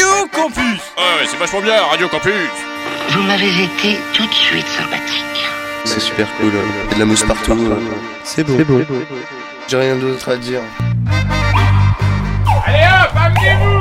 Radio Campus Ouais, c'est vachement bien, Radio Campus Vous m'avez été tout de suite sympathique. C'est super cool. Il y a de la mousse partout. C'est beau. J'ai rien d'autre à dire. Allez hop, amenez-vous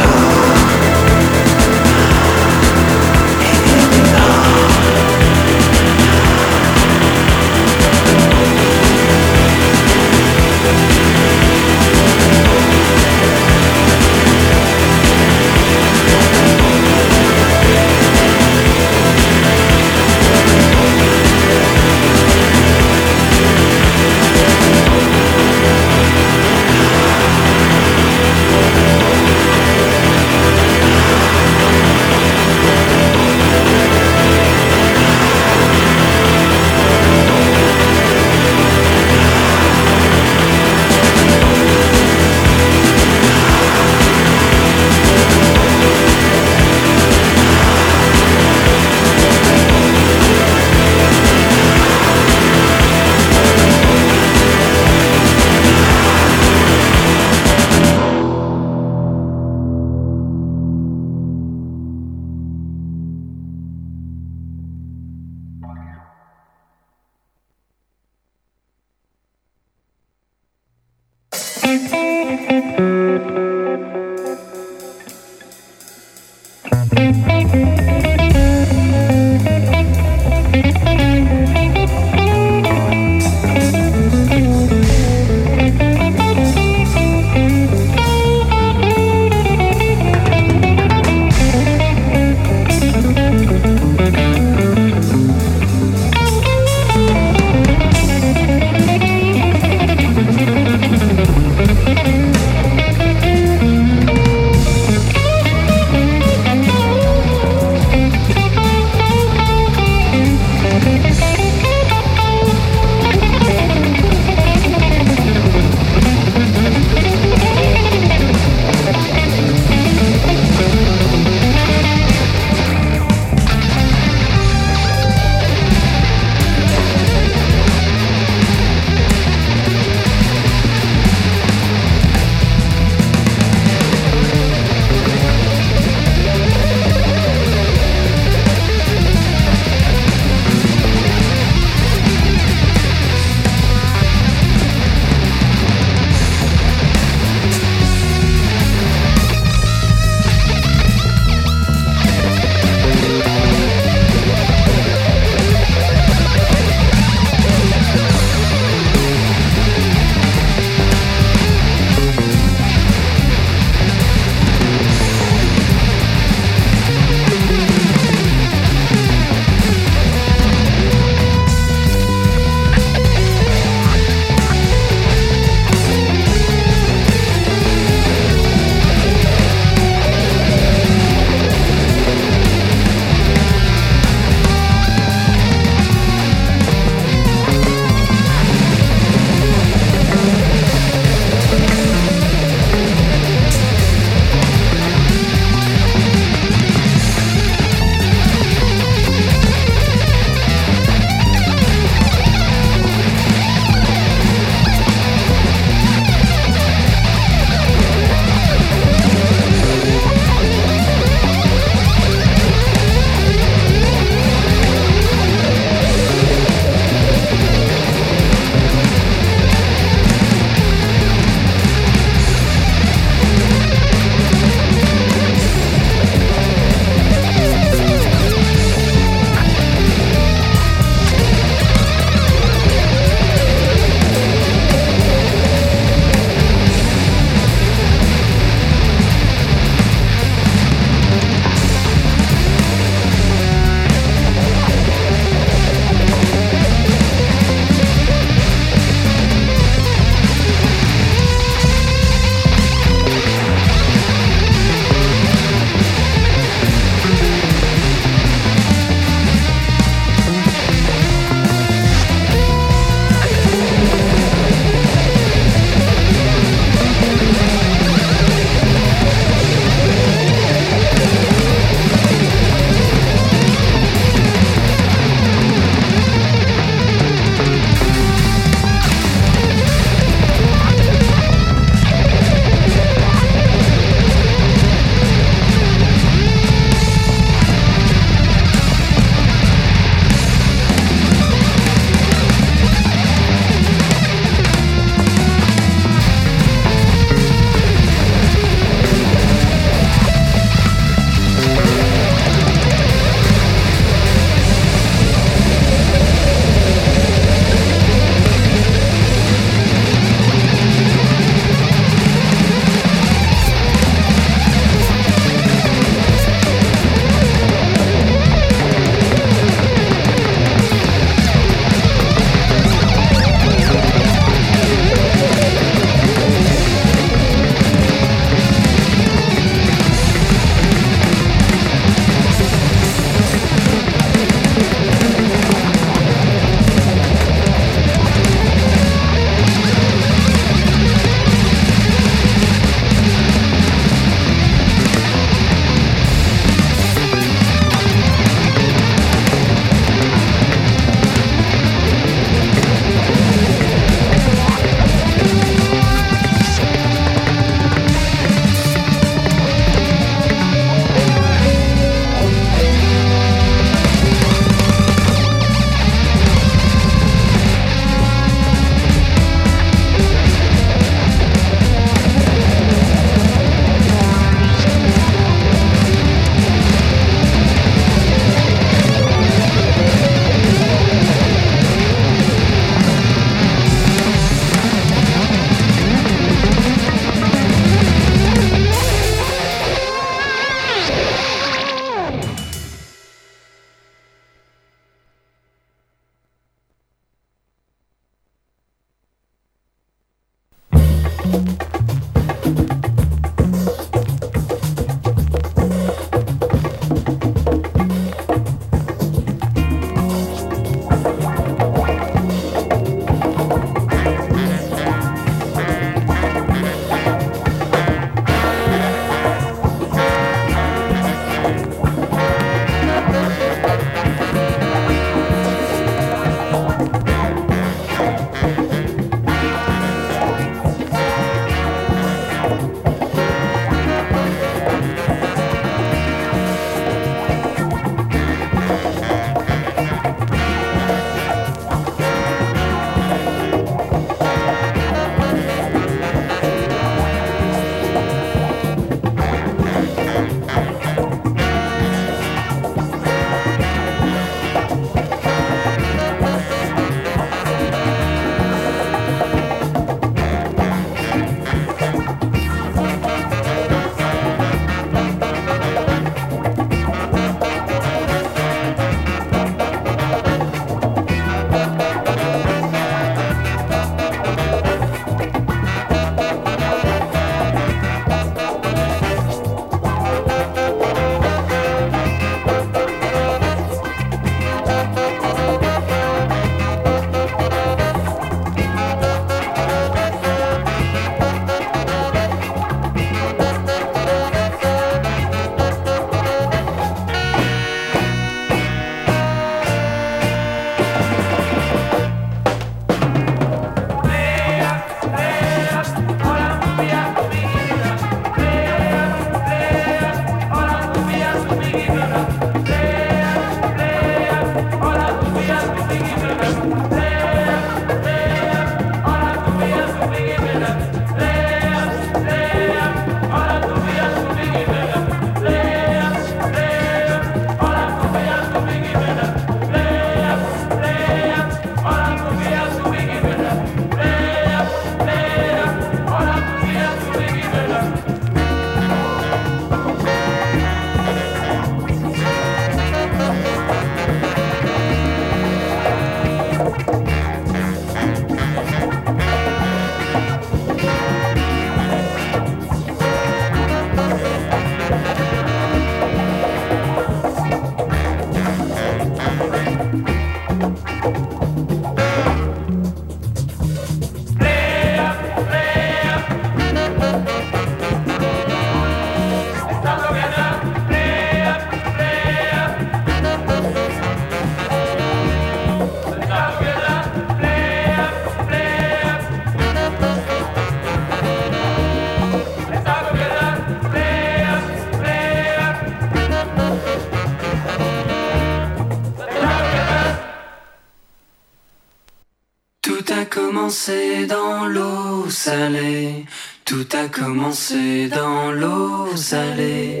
Tout a commencé dans l'eau salée.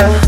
Uh.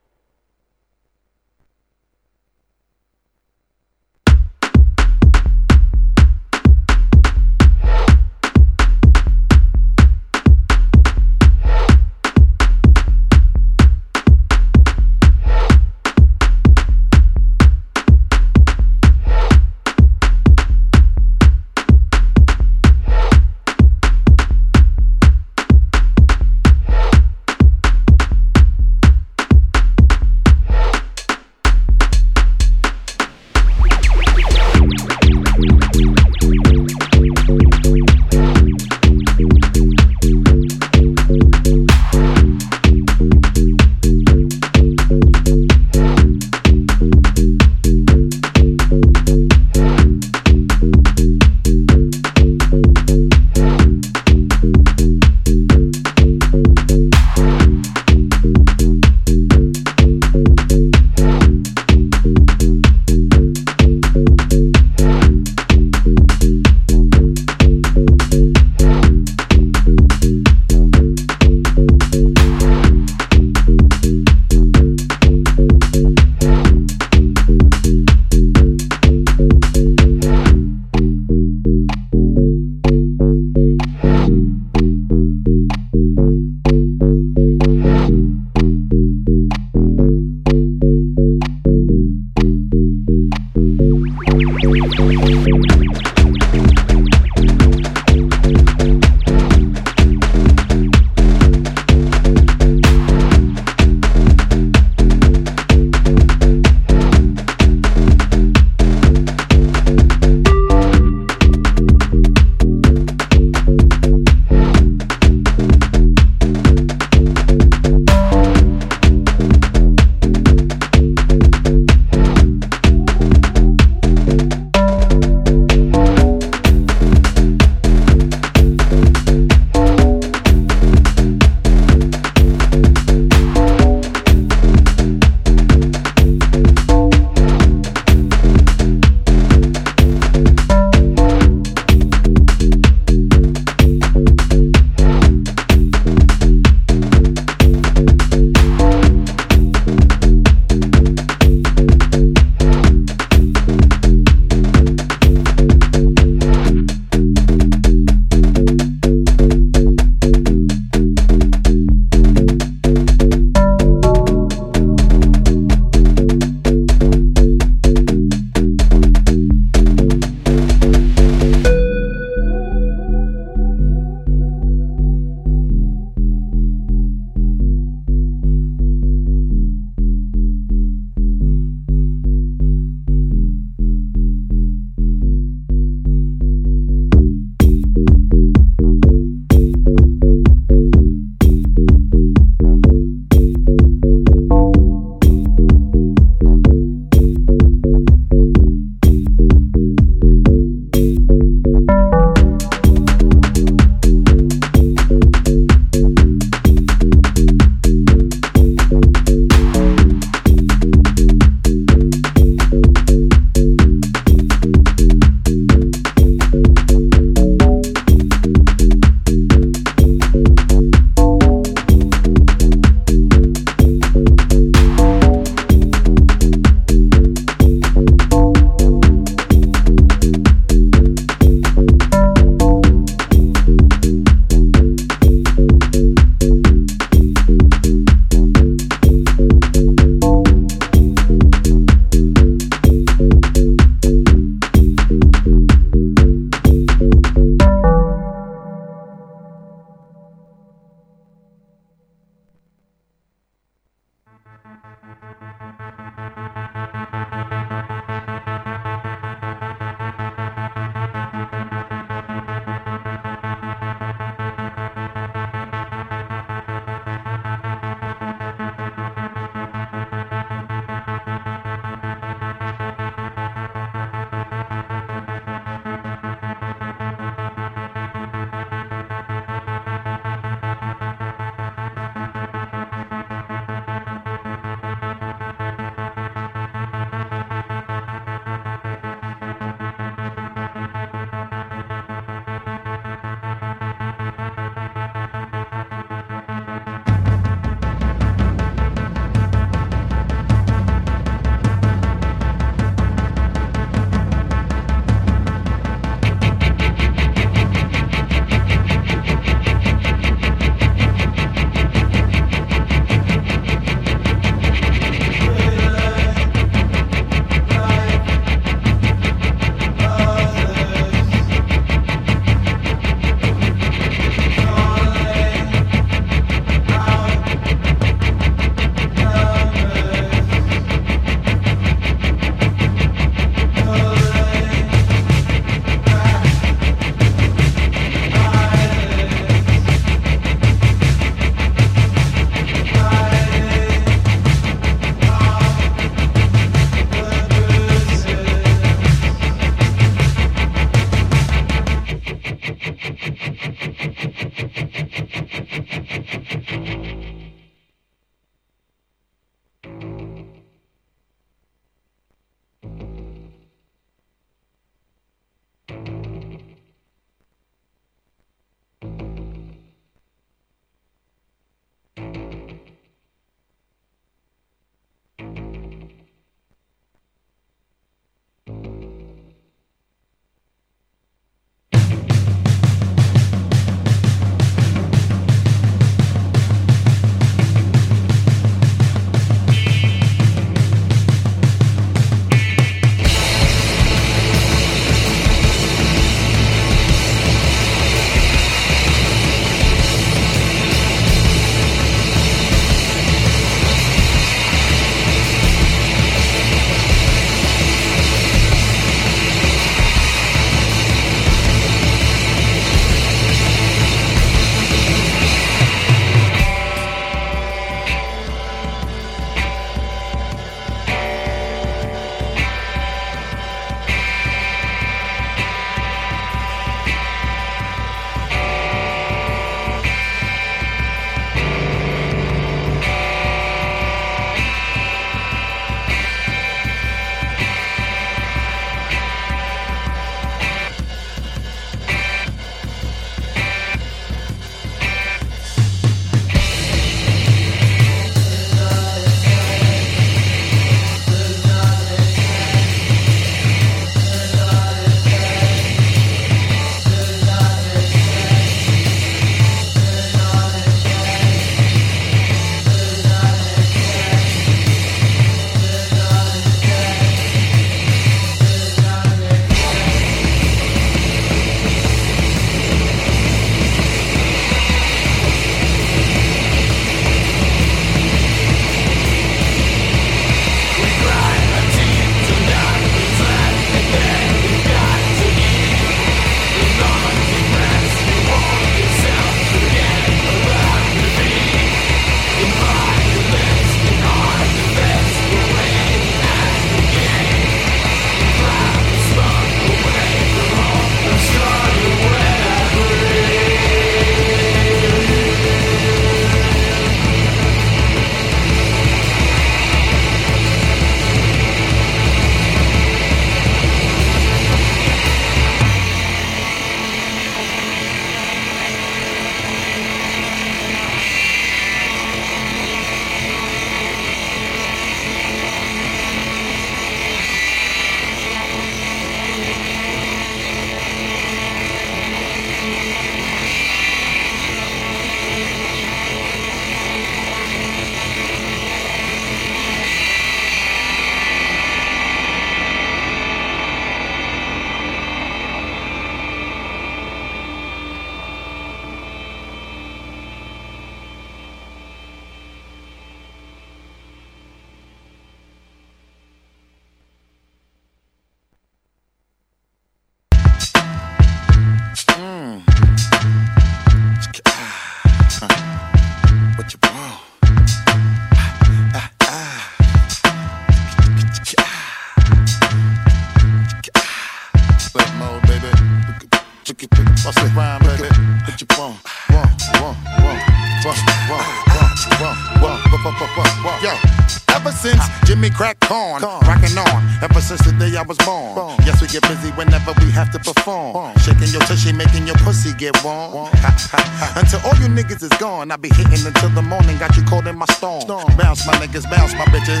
Is I be hitting until the morning. Got you caught in my storm. Bounce, my niggas, bounce, my bitches.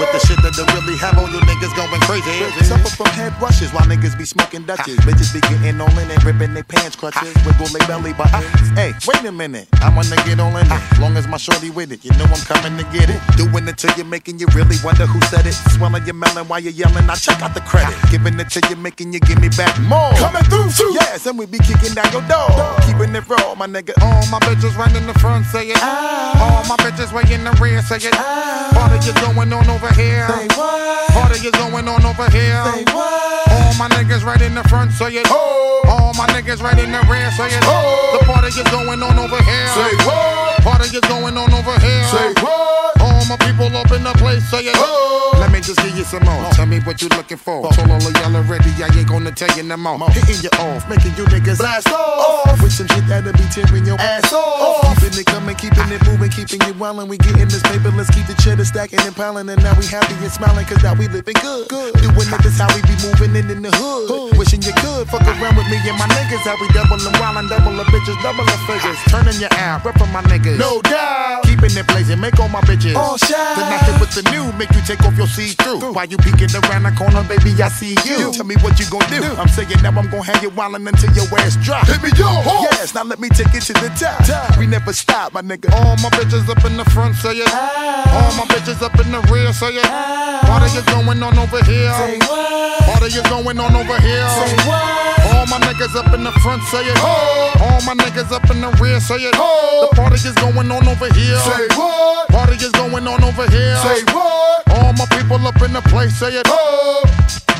With the shit that they really have all you niggas going crazy. Suffer from head rushes while niggas be smoking Dutches. Bitches crutches, wiggle their belly buttons. Uh, hey, wait a minute, I wanna get all in it. Long as my shorty with it, you know I'm coming to get it. Doing it till you're making you really wonder who said it. Swelling your melon while you're yelling, I check out the credit. Giving it till you're making you give me back more. Coming through too. Yes, and we be kicking down your door. Keeping it raw, my nigga. All my bitches right in the front, say it. Ah. All my bitches way in the rear, say it. Party is going on over here. Party is going on over here. Say what? All my niggas right in the front, say it. Oh. All my niggas right in the rear, say it. Oh. The party is going on over here. Say what? Party is going on over here. Say what? All my people up in the place, say it. Oh. Let me just give you some more. Tell me what you looking for. Told all of y'all already, I ain't gonna tell you no more. Hitting you off, making you niggas blast off. With some shit that'll be tearing your ass off. Keeping it coming, keeping it moving, keeping it wildin'. We getting this paper, let's keep the cheddar stacking and piling. And now we happy and smiling, cause now we living good. good. Doing it, this how we be moving in, in the hood. Wishing you could fuck around with me and my niggas. How we doubling wildin', double the bitches, double the figures. Turning your out, rep my niggas. No doubt. Keeping it blazing, make all my bitches. Oh. All shine. Then I hit with the new, make you take off your see through. While you peeking around the corner, baby, I see you. Tell me what you gon' do. I'm saying now I'm gon' have you wildin' until your ass drop. Hit me yo, Yes, now let me take it to the top. We never stop, my nigga. All my bitches up in the front, say it. All my bitches up in the rear, say it. Party is going on over here. Say what? Party is going on over here. Say what? All my niggas up in the front, say it. All my niggas up in the rear, say it. The party is going on over here. Say what? Party is going on over here. Say what? All my people up in the place, say it. Oh.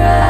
cry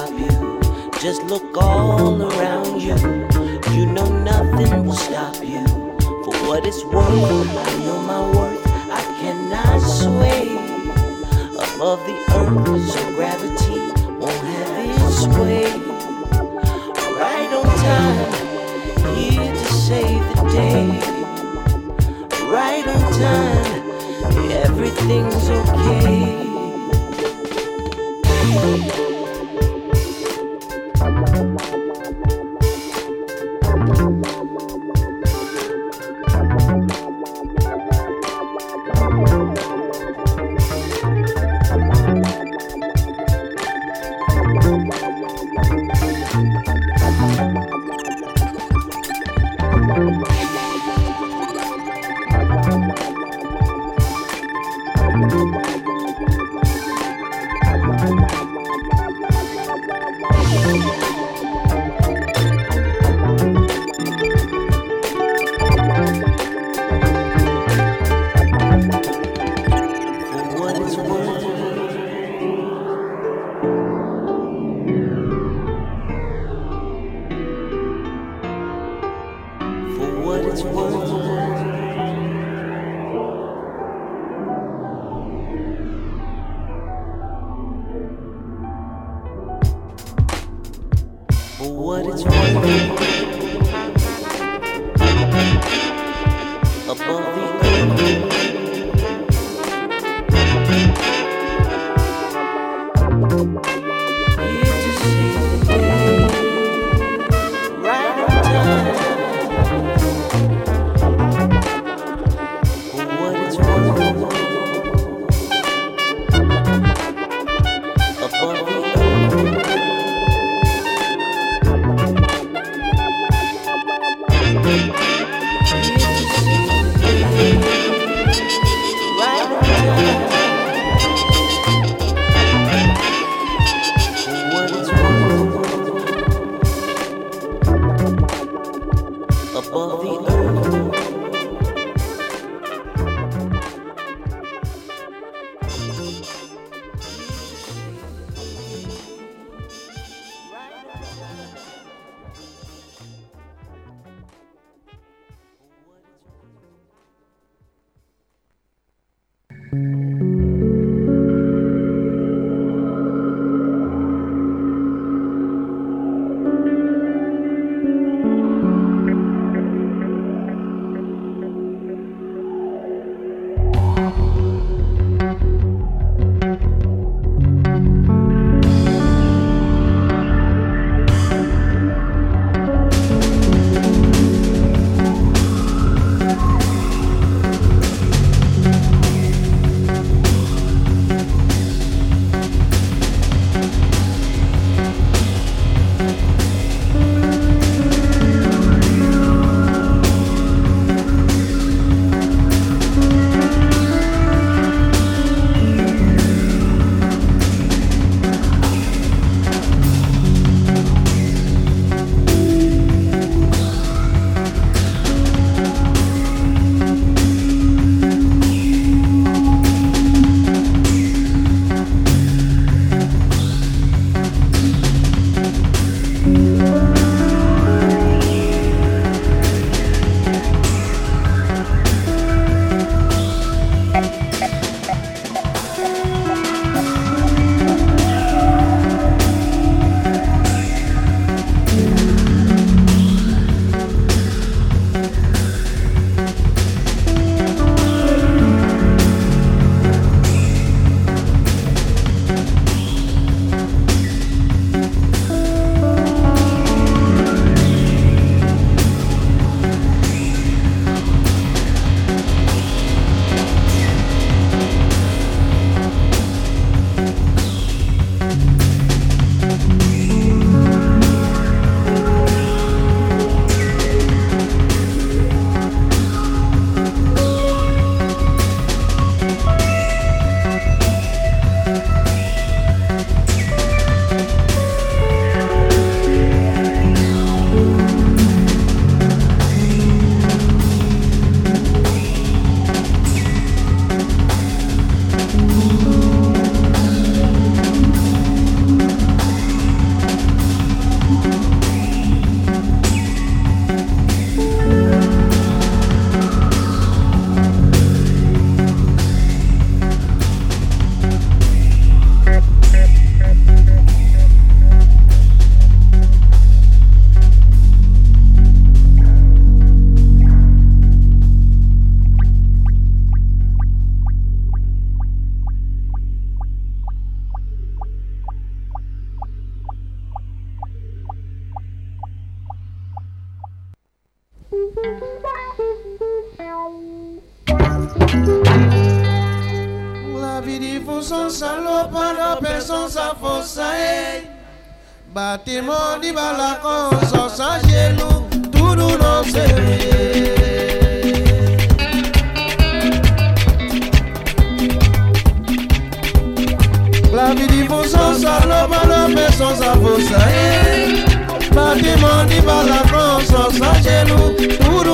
stop you. Just look all around you. You know nothing will stop you. For what it's worth, I know my worth. I cannot sway above the earth, so gravity won't have its way. Right on time, here to save the day. Right on time, everything's okay. La vie di fonson sa lopan la person sa fosa e Batiman di balakon sa sa jelou Toudou nan se veye La vie di fonson sa lopan la person sa fosa e Badi mandi bala France, ça chez nous, tout